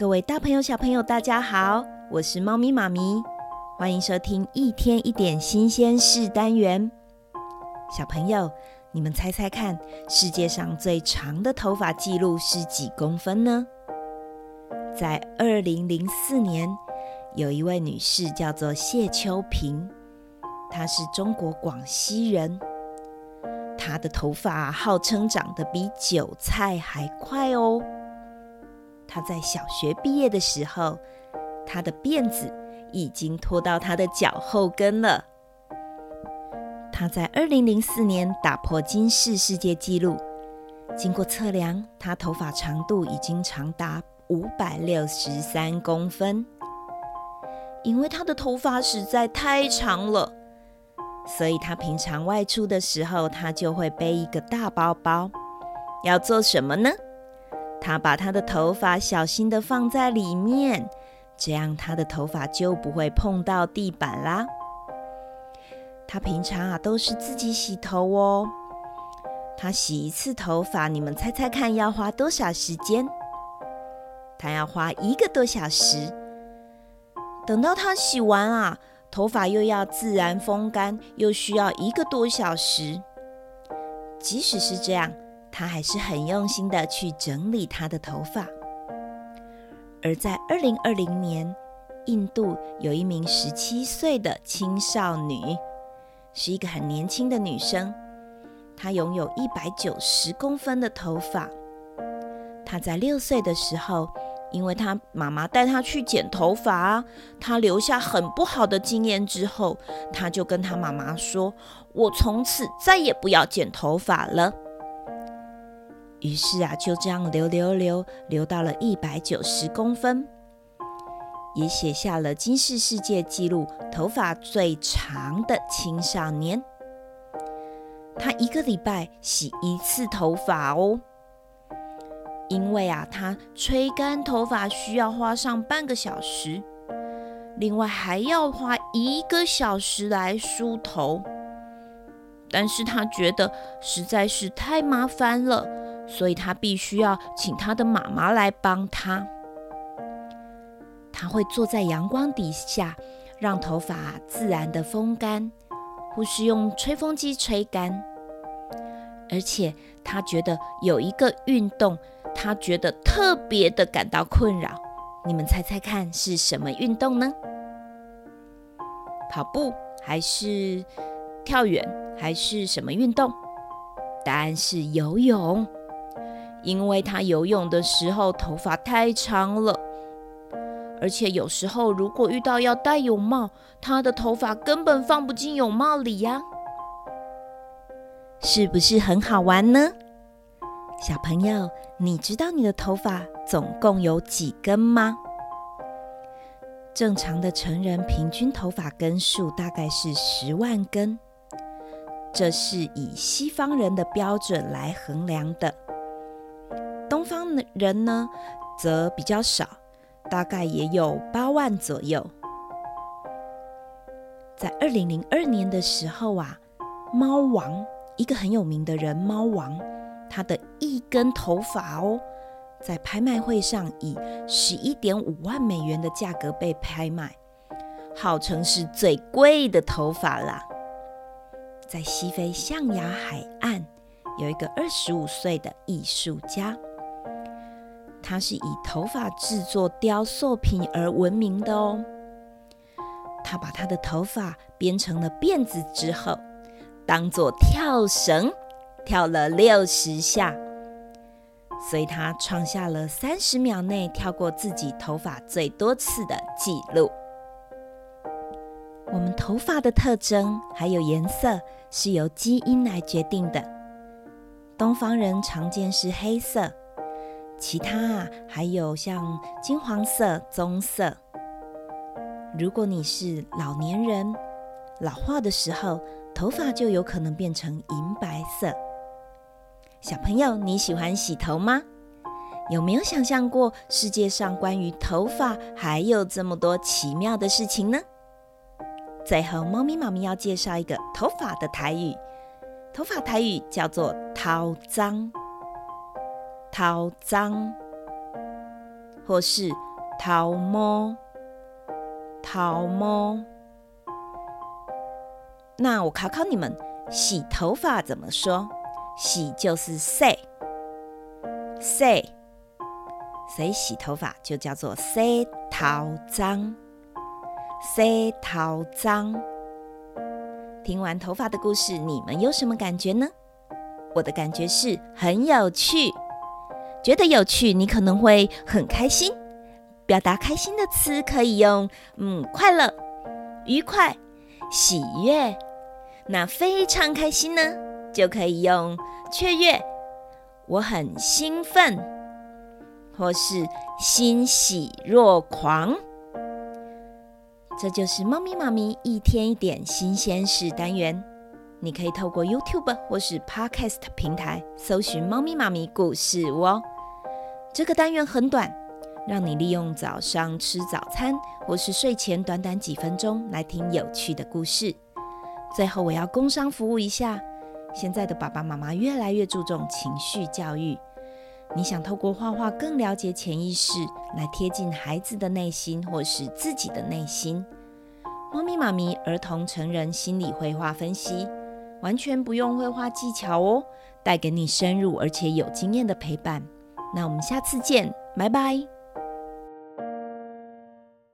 各位大朋友、小朋友，大家好，我是猫咪妈咪，欢迎收听一天一点新鲜事单元。小朋友，你们猜猜看，世界上最长的头发记录是几公分呢？在二零零四年，有一位女士叫做谢秋萍，她是中国广西人，她的头发号称长得比韭菜还快哦。他在小学毕业的时候，他的辫子已经拖到他的脚后跟了。他在二零零四年打破金氏世界纪录，经过测量，他头发长度已经长达五百六十三公分。因为他的头发实在太长了，所以他平常外出的时候，他就会背一个大包包，要做什么呢？他把他的头发小心地放在里面，这样他的头发就不会碰到地板啦。他平常啊都是自己洗头哦。他洗一次头发，你们猜猜看要花多少时间？他要花一个多小时。等到他洗完啊，头发又要自然风干，又需要一个多小时。即使是这样。他还是很用心的去整理他的头发。而在二零二零年，印度有一名十七岁的青少女，是一个很年轻的女生。她拥有一百九十公分的头发。她在六岁的时候，因为她妈妈带她去剪头发，她留下很不好的经验之后，她就跟她妈妈说：“我从此再也不要剪头发了。”于是啊，就这样留留留，留到了一百九十公分，也写下了金氏世界纪录头发最长的青少年。他一个礼拜洗一次头发哦，因为啊，他吹干头发需要花上半个小时，另外还要花一个小时来梳头，但是他觉得实在是太麻烦了。所以他必须要请他的妈妈来帮他。他会坐在阳光底下，让头发自然的风干，或是用吹风机吹干。而且他觉得有一个运动，他觉得特别的感到困扰。你们猜猜看是什么运动呢？跑步还是跳远还是什么运动？答案是游泳。因为他游泳的时候头发太长了，而且有时候如果遇到要戴泳帽，他的头发根本放不进泳帽里呀，是不是很好玩呢？小朋友，你知道你的头发总共有几根吗？正常的成人平均头发根数大概是十万根，这是以西方人的标准来衡量的。东方人呢，则比较少，大概也有八万左右。在二零零二年的时候啊，猫王一个很有名的人，猫王，他的一根头发哦，在拍卖会上以十一点五万美元的价格被拍卖，号称是最贵的头发啦。在西非象牙海岸，有一个二十五岁的艺术家。他是以头发制作雕塑品而闻名的哦。他把他的头发编成了辫子之后，当做跳绳跳了六十下，所以他创下了三十秒内跳过自己头发最多次的记录。我们头发的特征还有颜色是由基因来决定的。东方人常见是黑色。其他啊，还有像金黄色、棕色。如果你是老年人，老化的时候，头发就有可能变成银白色。小朋友，你喜欢洗头吗？有没有想象过世界上关于头发还有这么多奇妙的事情呢？最后，猫咪妈咪要介绍一个头发的台语，头发台语叫做“掏脏”。头脏，或是头毛，头毛。那我考考你们，洗头发怎么说？洗就是洗，洗，所以洗头发就叫做洗头脏，洗头脏。听完头发的故事，你们有什么感觉呢？我的感觉是很有趣，觉得有趣，你可能会很开心。表达开心的词可以用嗯，快乐、愉快、喜悦。那非常开心呢，就可以用雀跃，我很兴奋，或是欣喜若狂。这就是猫咪妈咪一天一点新鲜事单元。你可以透过 YouTube 或是 Podcast 平台搜寻“猫咪妈咪故事屋”哦。这个单元很短，让你利用早上吃早餐或是睡前短短几分钟来听有趣的故事。最后，我要工商服务一下。现在的爸爸妈妈越来越注重情绪教育。你想透过画画更了解潜意识，来贴近孩子的内心或是自己的内心？猫咪妈咪儿童成人心理绘画分析。完全不用绘画技巧哦，带给你深入而且有经验的陪伴。那我们下次见，拜拜。